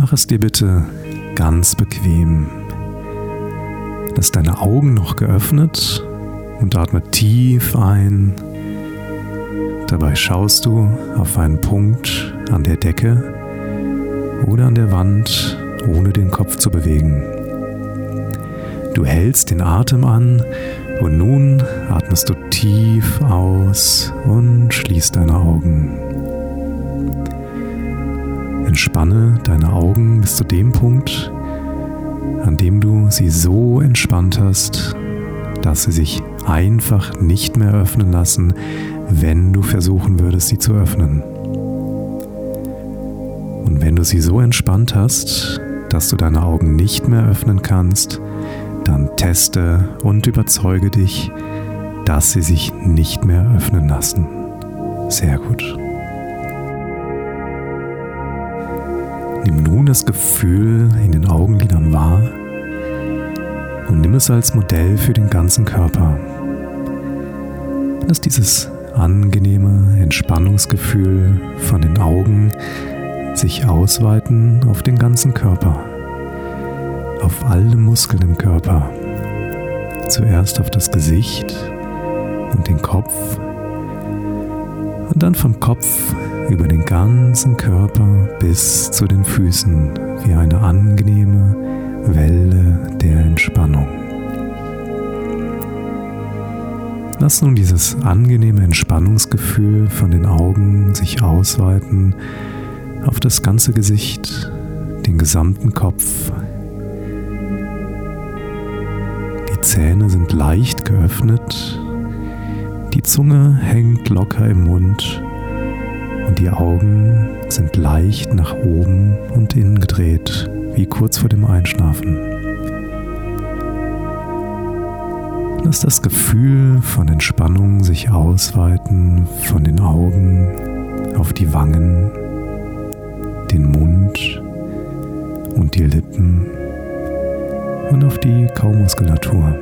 Mach es dir bitte ganz bequem. Lass deine Augen noch geöffnet und atme tief ein. Dabei schaust du auf einen Punkt an der Decke oder an der Wand, ohne den Kopf zu bewegen. Du hältst den Atem an und nun atmest du tief aus und schließt deine Augen. Entspanne deine Augen bis zu dem Punkt, an dem du sie so entspannt hast, dass sie sich einfach nicht mehr öffnen lassen, wenn du versuchen würdest, sie zu öffnen. Und wenn du sie so entspannt hast, dass du deine Augen nicht mehr öffnen kannst, dann teste und überzeuge dich, dass sie sich nicht mehr öffnen lassen. Sehr gut. Nimm nun das Gefühl in den Augenlidern wahr und nimm es als Modell für den ganzen Körper. Lass dieses angenehme Entspannungsgefühl von den Augen sich ausweiten auf den ganzen Körper, auf alle Muskeln im Körper. Zuerst auf das Gesicht und den Kopf und dann vom Kopf über den ganzen Körper bis zu den Füßen wie eine angenehme Welle der Entspannung. Lass nun dieses angenehme Entspannungsgefühl von den Augen sich ausweiten auf das ganze Gesicht, den gesamten Kopf. Die Zähne sind leicht geöffnet, die Zunge hängt locker im Mund und die Augen sind leicht nach oben und innen gedreht, wie kurz vor dem Einschlafen. Lass das Gefühl von Entspannung sich ausweiten von den Augen auf die Wangen den Mund und die Lippen und auf die Kaumuskulatur.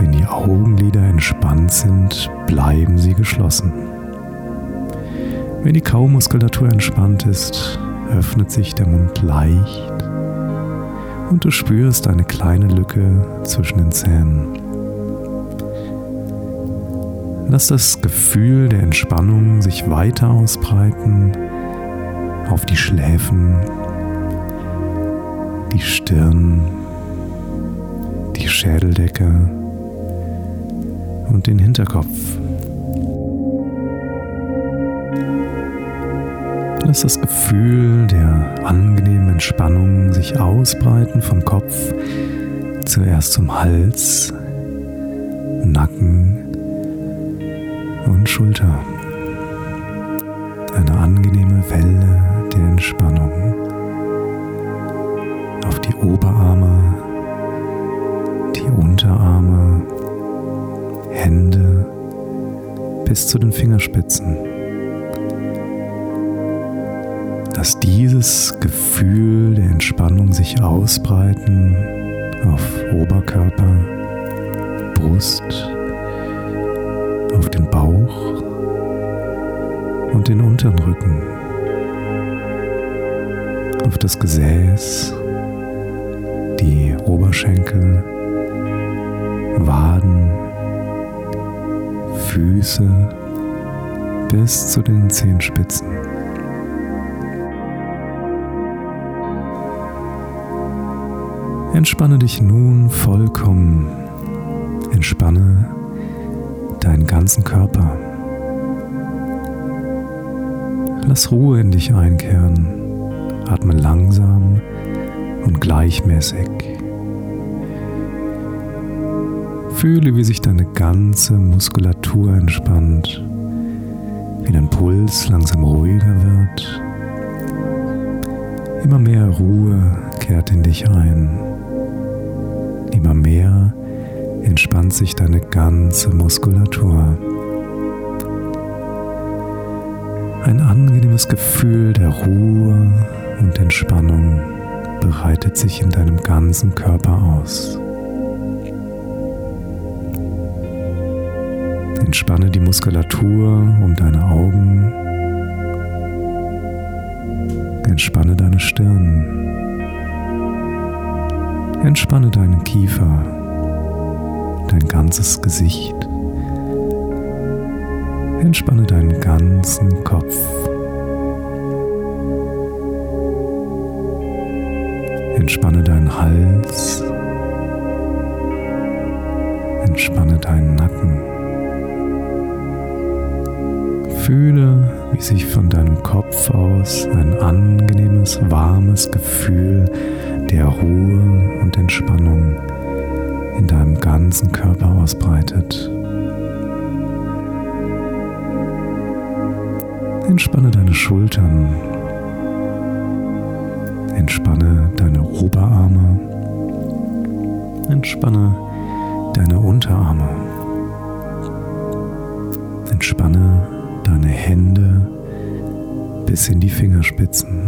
Wenn die Augenlider entspannt sind, bleiben sie geschlossen. Wenn die Kaumuskulatur entspannt ist, öffnet sich der Mund leicht und du spürst eine kleine Lücke zwischen den Zähnen. Lass das Gefühl der Entspannung sich weiter ausbreiten auf die Schläfen, die Stirn, die Schädeldecke und den Hinterkopf. Lass das Gefühl der angenehmen Entspannung sich ausbreiten vom Kopf zuerst zum Hals, Nacken, und Schulter. Eine angenehme Welle der Entspannung auf die Oberarme, die Unterarme, Hände bis zu den Fingerspitzen. Lass dieses Gefühl der Entspannung sich ausbreiten auf Oberkörper, Brust, auf den Bauch und den unteren Rücken, auf das Gesäß, die Oberschenkel, Waden, Füße bis zu den Zehenspitzen. Entspanne dich nun vollkommen. Entspanne deinen ganzen Körper. Lass Ruhe in dich einkehren. Atme langsam und gleichmäßig. Fühle, wie sich deine ganze Muskulatur entspannt, wie dein Puls langsam ruhiger wird. Immer mehr Ruhe kehrt in dich ein. Immer mehr entspannt sich deine ganze Muskulatur. Ein angenehmes Gefühl der Ruhe und Entspannung breitet sich in deinem ganzen Körper aus. Entspanne die Muskulatur um deine Augen, Entspanne deine Stirn. Entspanne deinen Kiefer, dein ganzes Gesicht. Entspanne deinen ganzen Kopf. Entspanne deinen Hals. Entspanne deinen Nacken. Fühle, wie sich von deinem Kopf aus ein angenehmes, warmes Gefühl der Ruhe und Entspannung in deinem ganzen Körper ausbreitet. Entspanne deine Schultern. Entspanne deine Oberarme. Entspanne deine Unterarme. Entspanne deine Hände bis in die Fingerspitzen.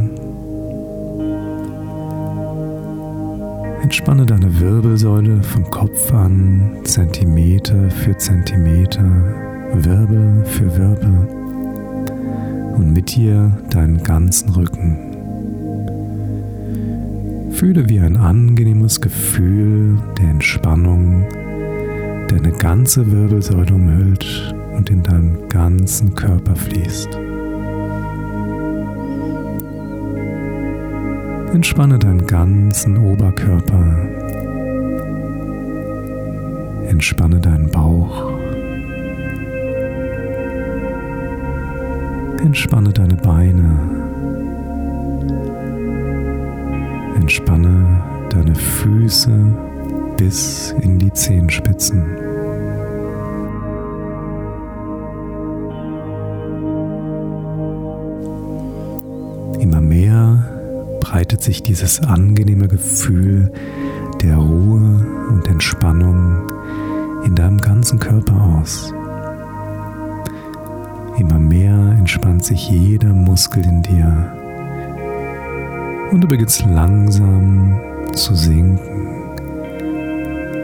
Entspanne deine Wirbelsäule vom Kopf an, Zentimeter für Zentimeter, Wirbel für Wirbel und mit dir deinen ganzen Rücken. Fühle, wie ein angenehmes Gefühl der Entspannung deine ganze Wirbelsäule umhüllt und in deinem ganzen Körper fließt. Entspanne deinen ganzen Oberkörper. Entspanne deinen Bauch. Entspanne deine Beine. Entspanne deine Füße bis in die Zehenspitzen. Breitet sich dieses angenehme Gefühl der Ruhe und Entspannung in deinem ganzen Körper aus. Immer mehr entspannt sich jeder Muskel in dir. Und du beginnst langsam zu sinken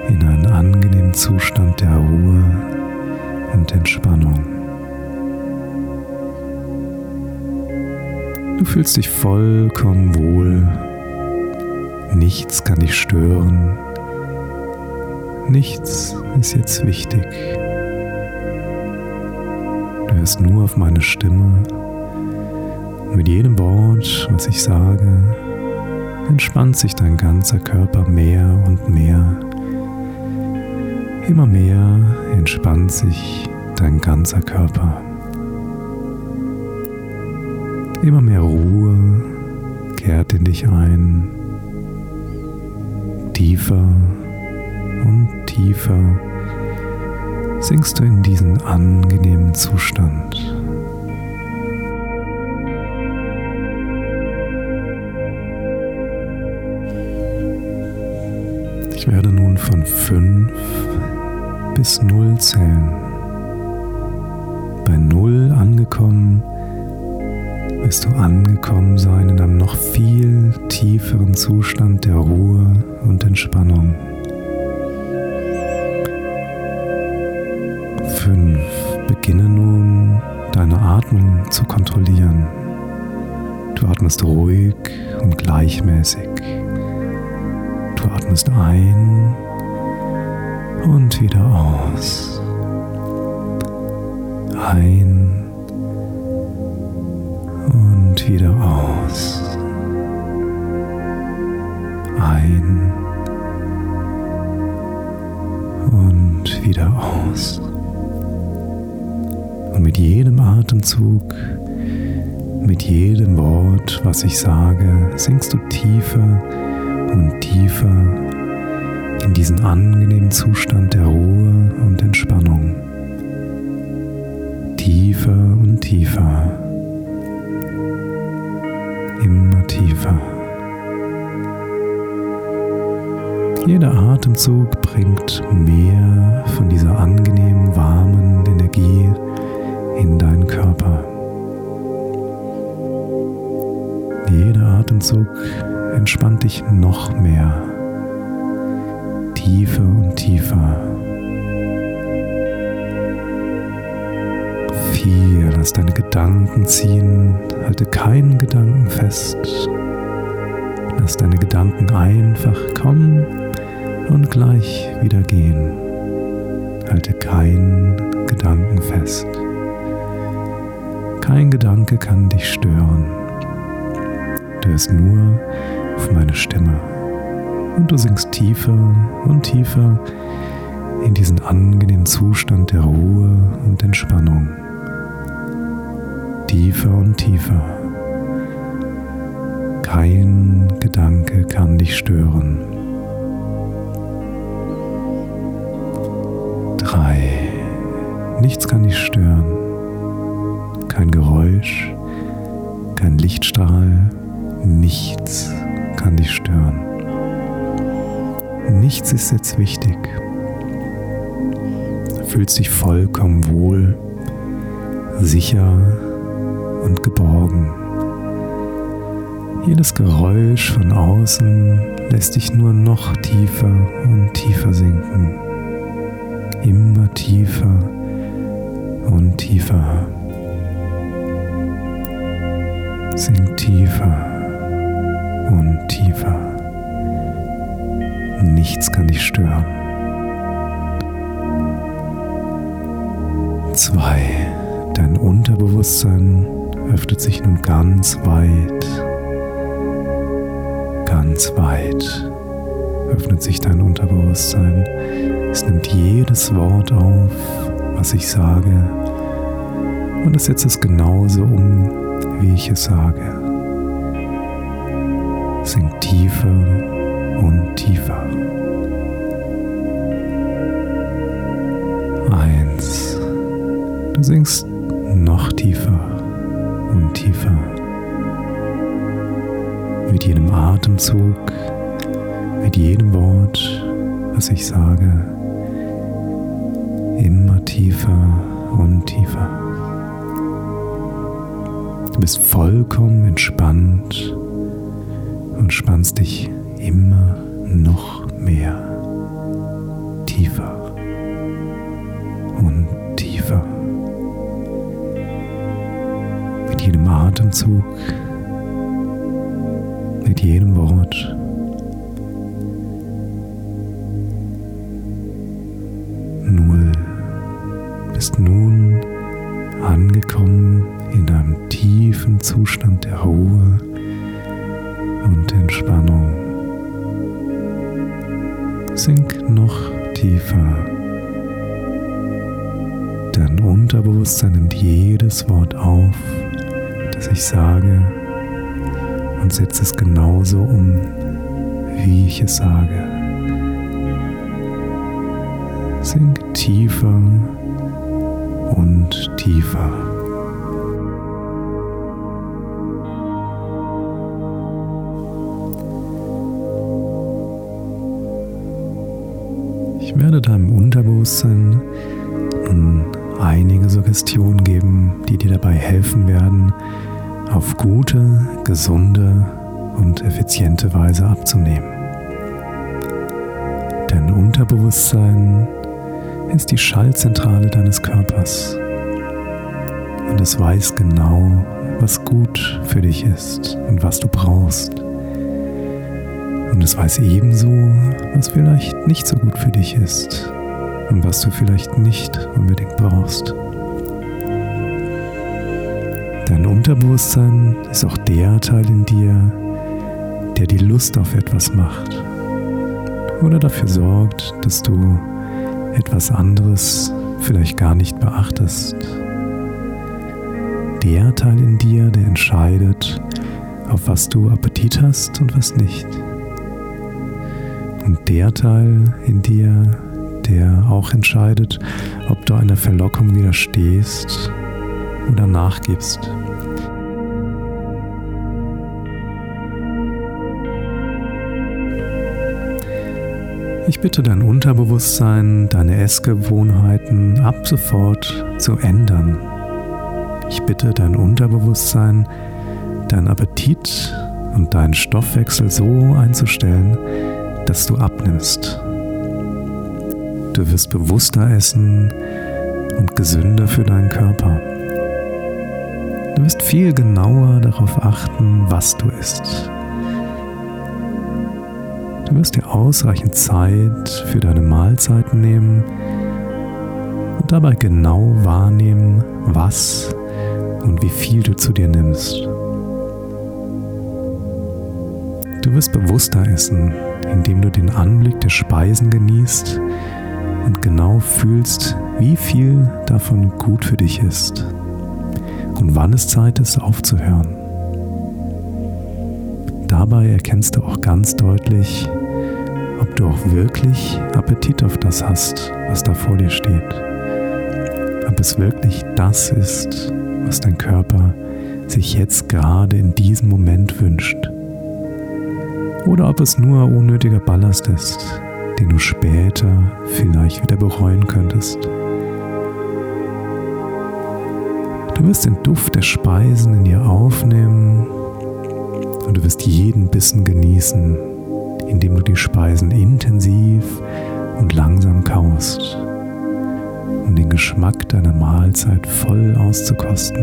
in einen angenehmen Zustand der Ruhe und Entspannung. Du fühlst dich vollkommen wohl. Nichts kann dich stören. Nichts ist jetzt wichtig hörst nur auf meine Stimme. Mit jedem Wort, was ich sage, entspannt sich dein ganzer Körper mehr und mehr. Immer mehr entspannt sich dein ganzer Körper. Immer mehr Ruhe kehrt in dich ein. Tiefer und tiefer sinkst du in diesen angenehmen Zustand. Ich werde nun von 5 bis 0 zählen. Bei 0 angekommen wirst du angekommen sein in einem noch viel tieferen Zustand der Ruhe und Entspannung. 5. Beginne nun deine Atmung zu kontrollieren. Du atmest ruhig und gleichmäßig. Du atmest ein und wieder aus. Ein wieder aus. Ein und wieder aus. Und mit jedem Atemzug, mit jedem Wort, was ich sage, sinkst du tiefer und tiefer in diesen angenehmen Zustand der Ruhe und Entspannung. Tiefer und tiefer. Tiefer. Jeder Atemzug bringt mehr von dieser angenehmen, warmen Energie in deinen Körper. Jeder Atemzug entspannt dich noch mehr, tiefer und tiefer. Hier, lass deine Gedanken ziehen, halte keinen Gedanken fest. Lass deine Gedanken einfach kommen und gleich wieder gehen. Halte keinen Gedanken fest. Kein Gedanke kann dich stören. Du hörst nur auf meine Stimme und du sinkst tiefer und tiefer in diesen angenehmen Zustand der Ruhe und Entspannung. Tiefer und tiefer. Kein Gedanke kann dich stören. Drei. Nichts kann dich stören. Kein Geräusch, kein Lichtstrahl, nichts kann dich stören. Nichts ist jetzt wichtig. Du fühlst dich vollkommen wohl, sicher und geborgen. Jedes Geräusch von außen lässt dich nur noch tiefer und tiefer sinken. Immer tiefer und tiefer. Sink tiefer und tiefer. Nichts kann dich stören. Zwei. Dein Unterbewusstsein öffnet sich nun ganz weit, ganz weit öffnet sich dein Unterbewusstsein. Es nimmt jedes Wort auf, was ich sage, und es setzt es genauso um, wie ich es sage. Sinkt tiefer und tiefer. Eins. Du sinkst noch tiefer und tiefer. Mit jedem Atemzug, mit jedem Wort, was ich sage, immer tiefer und tiefer. Du bist vollkommen entspannt und spannst dich immer noch mehr tiefer und tiefer. Mit jedem Atemzug, mit jedem Wort. Null bist nun angekommen in einem tiefen Zustand der Ruhe und Entspannung. Sink noch tiefer. Dein Unterbewusstsein nimmt jedes Wort auf, das ich sage, und setzt es genauso um, wie ich es sage. Sink tiefer und tiefer. Ich werde deinem Unterbewusstsein nun einige Suggestionen geben, die dir dabei helfen werden, auf gute, gesunde und effiziente Weise abzunehmen. Dein Unterbewusstsein ist die Schallzentrale deines Körpers und es weiß genau, was gut für dich ist und was du brauchst. Und es weiß ebenso, was vielleicht nicht so gut für dich ist und was du vielleicht nicht unbedingt brauchst. Unterbewusstsein ist auch der Teil in dir, der die Lust auf etwas macht oder dafür sorgt, dass du etwas anderes vielleicht gar nicht beachtest. Der Teil in dir, der entscheidet, auf was du Appetit hast und was nicht. Und der Teil in dir, der auch entscheidet, ob du einer Verlockung widerstehst oder nachgibst. Ich bitte dein Unterbewusstsein, deine Essgewohnheiten ab sofort zu ändern. Ich bitte dein Unterbewusstsein, dein Appetit und deinen Stoffwechsel so einzustellen, dass du abnimmst. Du wirst bewusster essen und gesünder für deinen Körper. Du wirst viel genauer darauf achten, was du isst. Du wirst dir ausreichend Zeit für deine Mahlzeiten nehmen und dabei genau wahrnehmen, was und wie viel du zu dir nimmst. Du wirst bewusster essen, indem du den Anblick der Speisen genießt und genau fühlst, wie viel davon gut für dich ist und wann es Zeit ist aufzuhören. Dabei erkennst du auch ganz deutlich, ob du auch wirklich Appetit auf das hast, was da vor dir steht. Ob es wirklich das ist, was dein Körper sich jetzt gerade in diesem Moment wünscht. Oder ob es nur unnötiger Ballast ist, den du später vielleicht wieder bereuen könntest. Du wirst den Duft der Speisen in dir aufnehmen du wirst jeden Bissen genießen, indem du die Speisen intensiv und langsam kaust, um den Geschmack deiner Mahlzeit voll auszukosten.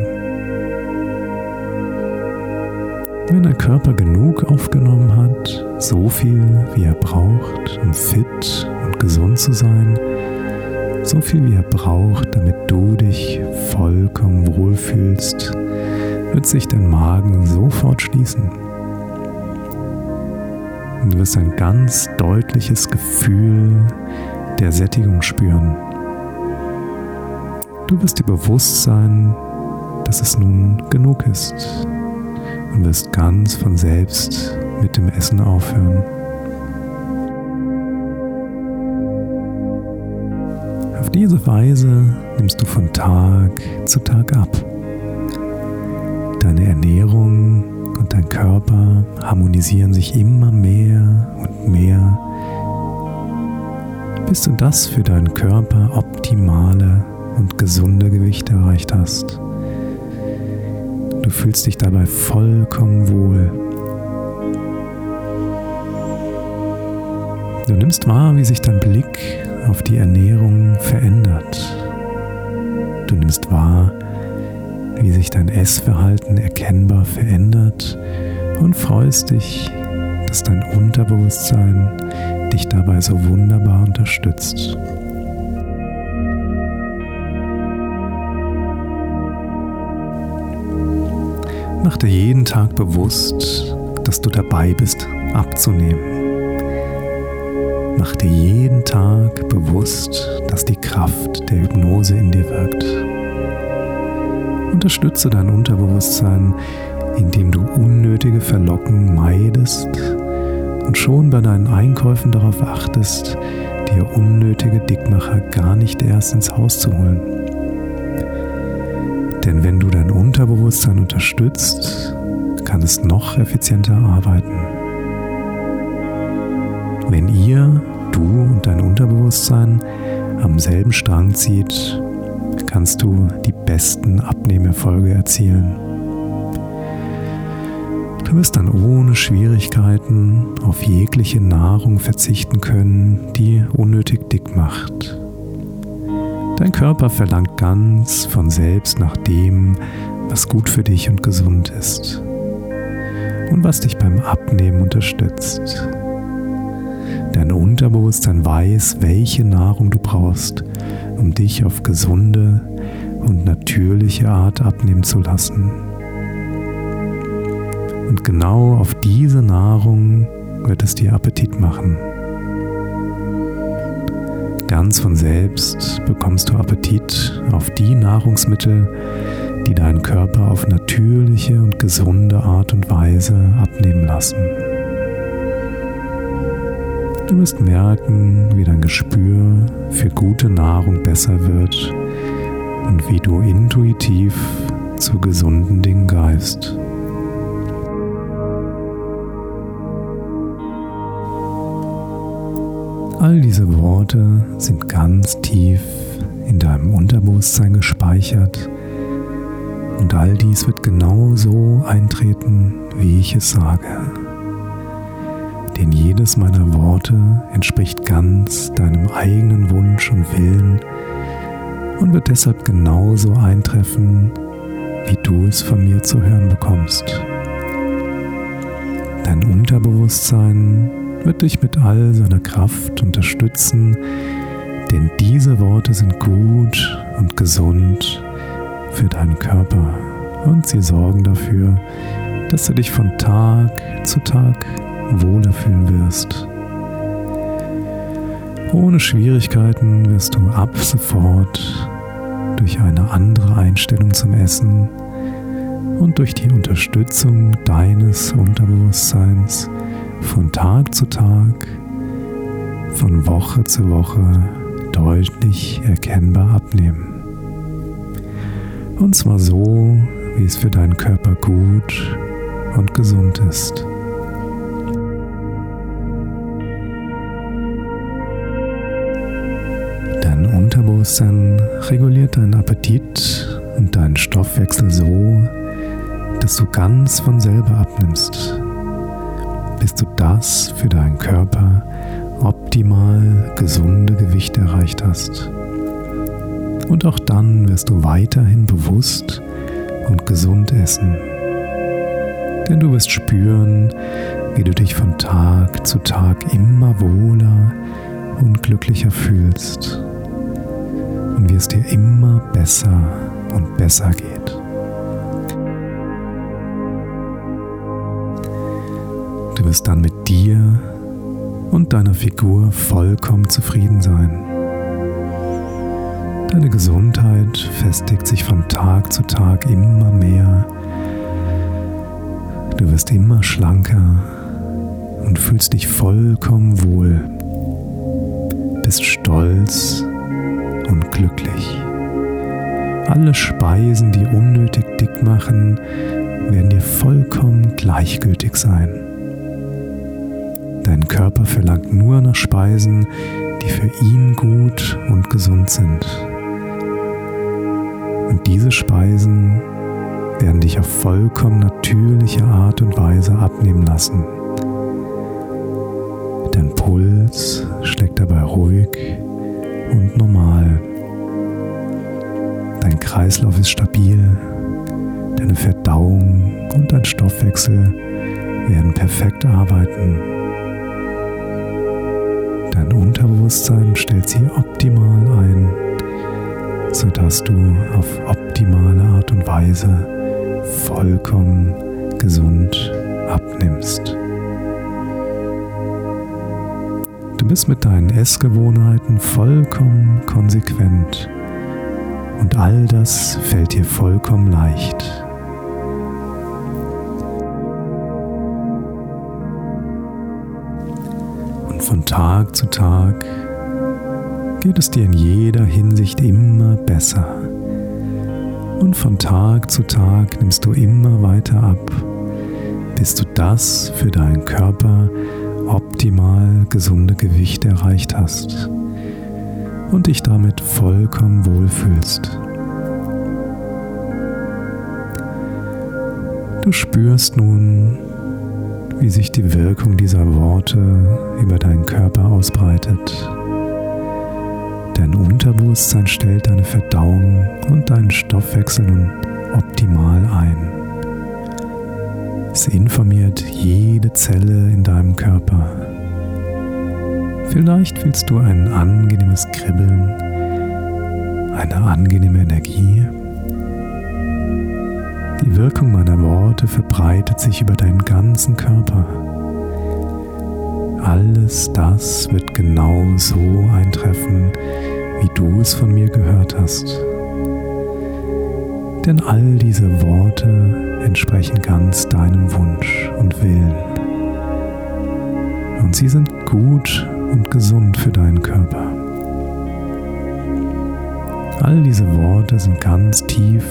Wenn dein Körper genug aufgenommen hat, so viel wie er braucht, um fit und gesund zu sein, so viel wie er braucht, damit du dich vollkommen wohlfühlst, wird sich dein Magen sofort schließen. Du wirst ein ganz deutliches Gefühl der Sättigung spüren. Du wirst dir bewusst sein, dass es nun genug ist und wirst ganz von selbst mit dem Essen aufhören. Auf diese Weise nimmst du von Tag zu Tag ab. Deine Ernährung dein Körper harmonisieren sich immer mehr und mehr, bis du das für deinen Körper optimale und gesunde Gewicht erreicht hast. Du fühlst dich dabei vollkommen wohl. Du nimmst wahr, wie sich dein Blick auf die Ernährung verändert. Du nimmst wahr, wie sich dein Essverhalten erkennbar verändert und freust dich, dass dein Unterbewusstsein dich dabei so wunderbar unterstützt. Mach dir jeden Tag bewusst, dass du dabei bist, abzunehmen. Mach dir jeden Tag bewusst, dass die Kraft der Hypnose in dir wirkt. Unterstütze dein Unterbewusstsein, indem du unnötige Verlocken meidest und schon bei deinen Einkäufen darauf achtest, dir unnötige Dickmacher gar nicht erst ins Haus zu holen. Denn wenn du dein Unterbewusstsein unterstützt, kann es noch effizienter arbeiten. Wenn ihr, du und dein Unterbewusstsein am selben Strang zieht, kannst du die besten Abnehmerfolge erzielen. Du wirst dann ohne Schwierigkeiten auf jegliche Nahrung verzichten können, die unnötig dick macht. Dein Körper verlangt ganz von selbst nach dem, was gut für dich und gesund ist und was dich beim Abnehmen unterstützt. Dein Unterbewusstsein weiß, welche Nahrung du brauchst, um dich auf gesunde und natürliche Art abnehmen zu lassen. Und genau auf diese Nahrung wird es dir Appetit machen. Ganz von selbst bekommst du Appetit auf die Nahrungsmittel, die deinen Körper auf natürliche und gesunde Art und Weise abnehmen lassen. Du wirst merken, wie dein Gespür für gute Nahrung besser wird und wie du intuitiv zu gesunden Dingen greifst. All diese Worte sind ganz tief in deinem Unterbewusstsein gespeichert und all dies wird genau so eintreten, wie ich es sage. Denn jedes meiner Worte entspricht ganz deinem eigenen Wunsch und Willen und wird deshalb genauso eintreffen, wie du es von mir zu hören bekommst. Dein Unterbewusstsein wird dich mit all seiner Kraft unterstützen, denn diese Worte sind gut und gesund für deinen Körper und sie sorgen dafür, dass du dich von Tag zu Tag wohler fühlen wirst. Ohne Schwierigkeiten wirst du ab sofort durch eine andere Einstellung zum Essen und durch die Unterstützung deines Unterbewusstseins von Tag zu Tag, von Woche zu Woche deutlich erkennbar abnehmen. Und zwar so, wie es für deinen Körper gut und gesund ist. Unterbewusstsein reguliert deinen Appetit und deinen Stoffwechsel so, dass du ganz von selber abnimmst, bis du das für deinen Körper optimal gesunde Gewicht erreicht hast. Und auch dann wirst du weiterhin bewusst und gesund essen. Denn du wirst spüren, wie du dich von Tag zu Tag immer wohler und glücklicher fühlst und wie es dir immer besser und besser geht. Du wirst dann mit dir und deiner Figur vollkommen zufrieden sein. Deine Gesundheit festigt sich von Tag zu Tag immer mehr. Du wirst immer schlanker und fühlst dich vollkommen wohl. Bist stolz und glücklich. Alle Speisen, die unnötig dick machen, werden dir vollkommen gleichgültig sein. Dein Körper verlangt nur nach Speisen, die für ihn gut und gesund sind. Und diese Speisen werden dich auf vollkommen natürliche Art und Weise abnehmen lassen. Dein Puls schlägt dabei ruhig Kreislauf ist stabil. Deine Verdauung und dein Stoffwechsel werden perfekt arbeiten. Dein Unterbewusstsein stellt sie optimal ein sodass du auf optimale Art und Weise vollkommen gesund abnimmst. Du bist mit deinen Essgewohnheiten vollkommen konsequent und all das fällt dir vollkommen leicht. Und von Tag zu Tag geht es dir in jeder Hinsicht immer besser. Und von Tag zu Tag nimmst du immer weiter ab, bis du das für deinen Körper optimal gesunde Gewicht erreicht hast und dich damit vollkommen wohlfühlst. Du spürst nun, wie sich die Wirkung dieser Worte über deinen Körper ausbreitet. Dein Unterbewusstsein stellt deine Verdauung und deinen Stoffwechsel nun optimal ein. Es informiert jede Zelle in deinem Körper. Vielleicht fühlst du ein angenehmes Kribbeln, eine angenehme Energie. Die Wirkung meiner Worte verbreitet sich über deinen ganzen Körper. Alles das wird genau so eintreffen, wie du es von mir gehört hast. Denn all diese Worte entsprechen ganz deinem Wunsch und Willen. Und sie sind gut und gesund für deinen Körper. All diese Worte sind ganz tief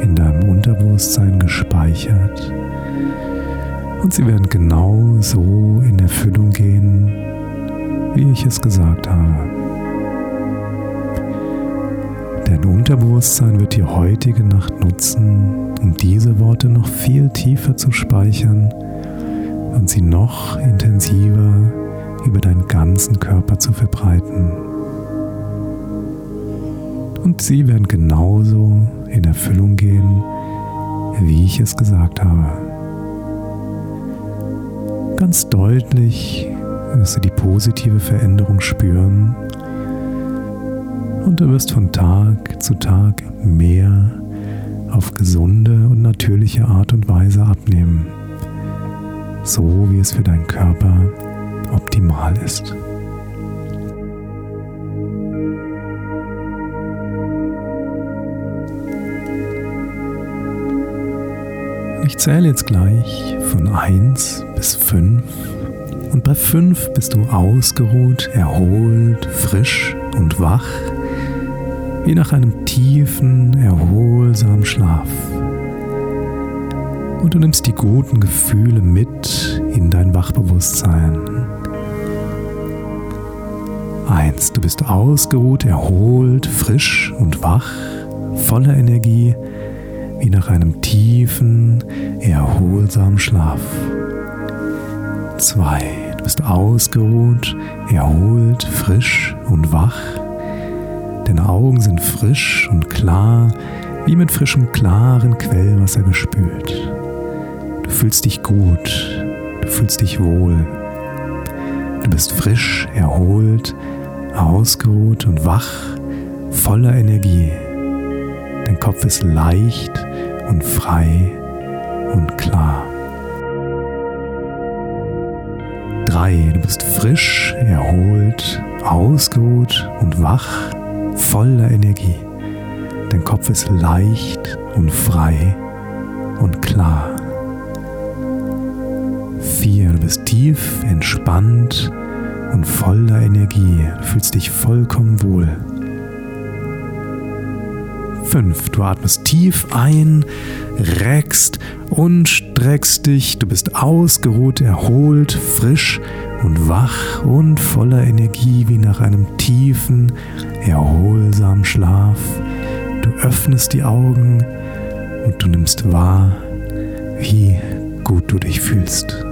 in deinem Unterbewusstsein gespeichert und sie werden genau so in Erfüllung gehen, wie ich es gesagt habe. Dein Unterbewusstsein wird die heutige Nacht nutzen, um diese Worte noch viel tiefer zu speichern und sie noch intensiver über deinen ganzen Körper zu verbreiten. Und sie werden genauso in Erfüllung gehen, wie ich es gesagt habe. Ganz deutlich wirst du die positive Veränderung spüren und du wirst von Tag zu Tag mehr auf gesunde und natürliche Art und Weise abnehmen, so wie es für deinen Körper optimal ist. Ich zähle jetzt gleich von 1 bis 5 und bei 5 bist du ausgeruht, erholt, frisch und wach, wie nach einem tiefen, erholsamen Schlaf. Und du nimmst die guten Gefühle mit in dein Wachbewusstsein. 1. Du bist ausgeruht, erholt, frisch und wach, voller Energie, wie nach einem tiefen, erholsamen Schlaf. 2. Du bist ausgeruht, erholt, frisch und wach. Deine Augen sind frisch und klar, wie mit frischem, klaren Quellwasser gespült. Du fühlst dich gut, du fühlst dich wohl. Du bist frisch, erholt, ausgeruht und wach, voller Energie. Dein Kopf ist leicht und frei und klar. 3. Du bist frisch, erholt, ausgeruht und wach, voller Energie. Dein Kopf ist leicht und frei und klar. 4. Du bist tief, entspannt und voller Energie. Du fühlst dich vollkommen wohl. 5. Du atmest tief ein, reckst und streckst dich. Du bist ausgeruht, erholt, frisch und wach und voller Energie wie nach einem tiefen, erholsamen Schlaf. Du öffnest die Augen und du nimmst wahr, wie gut du dich fühlst.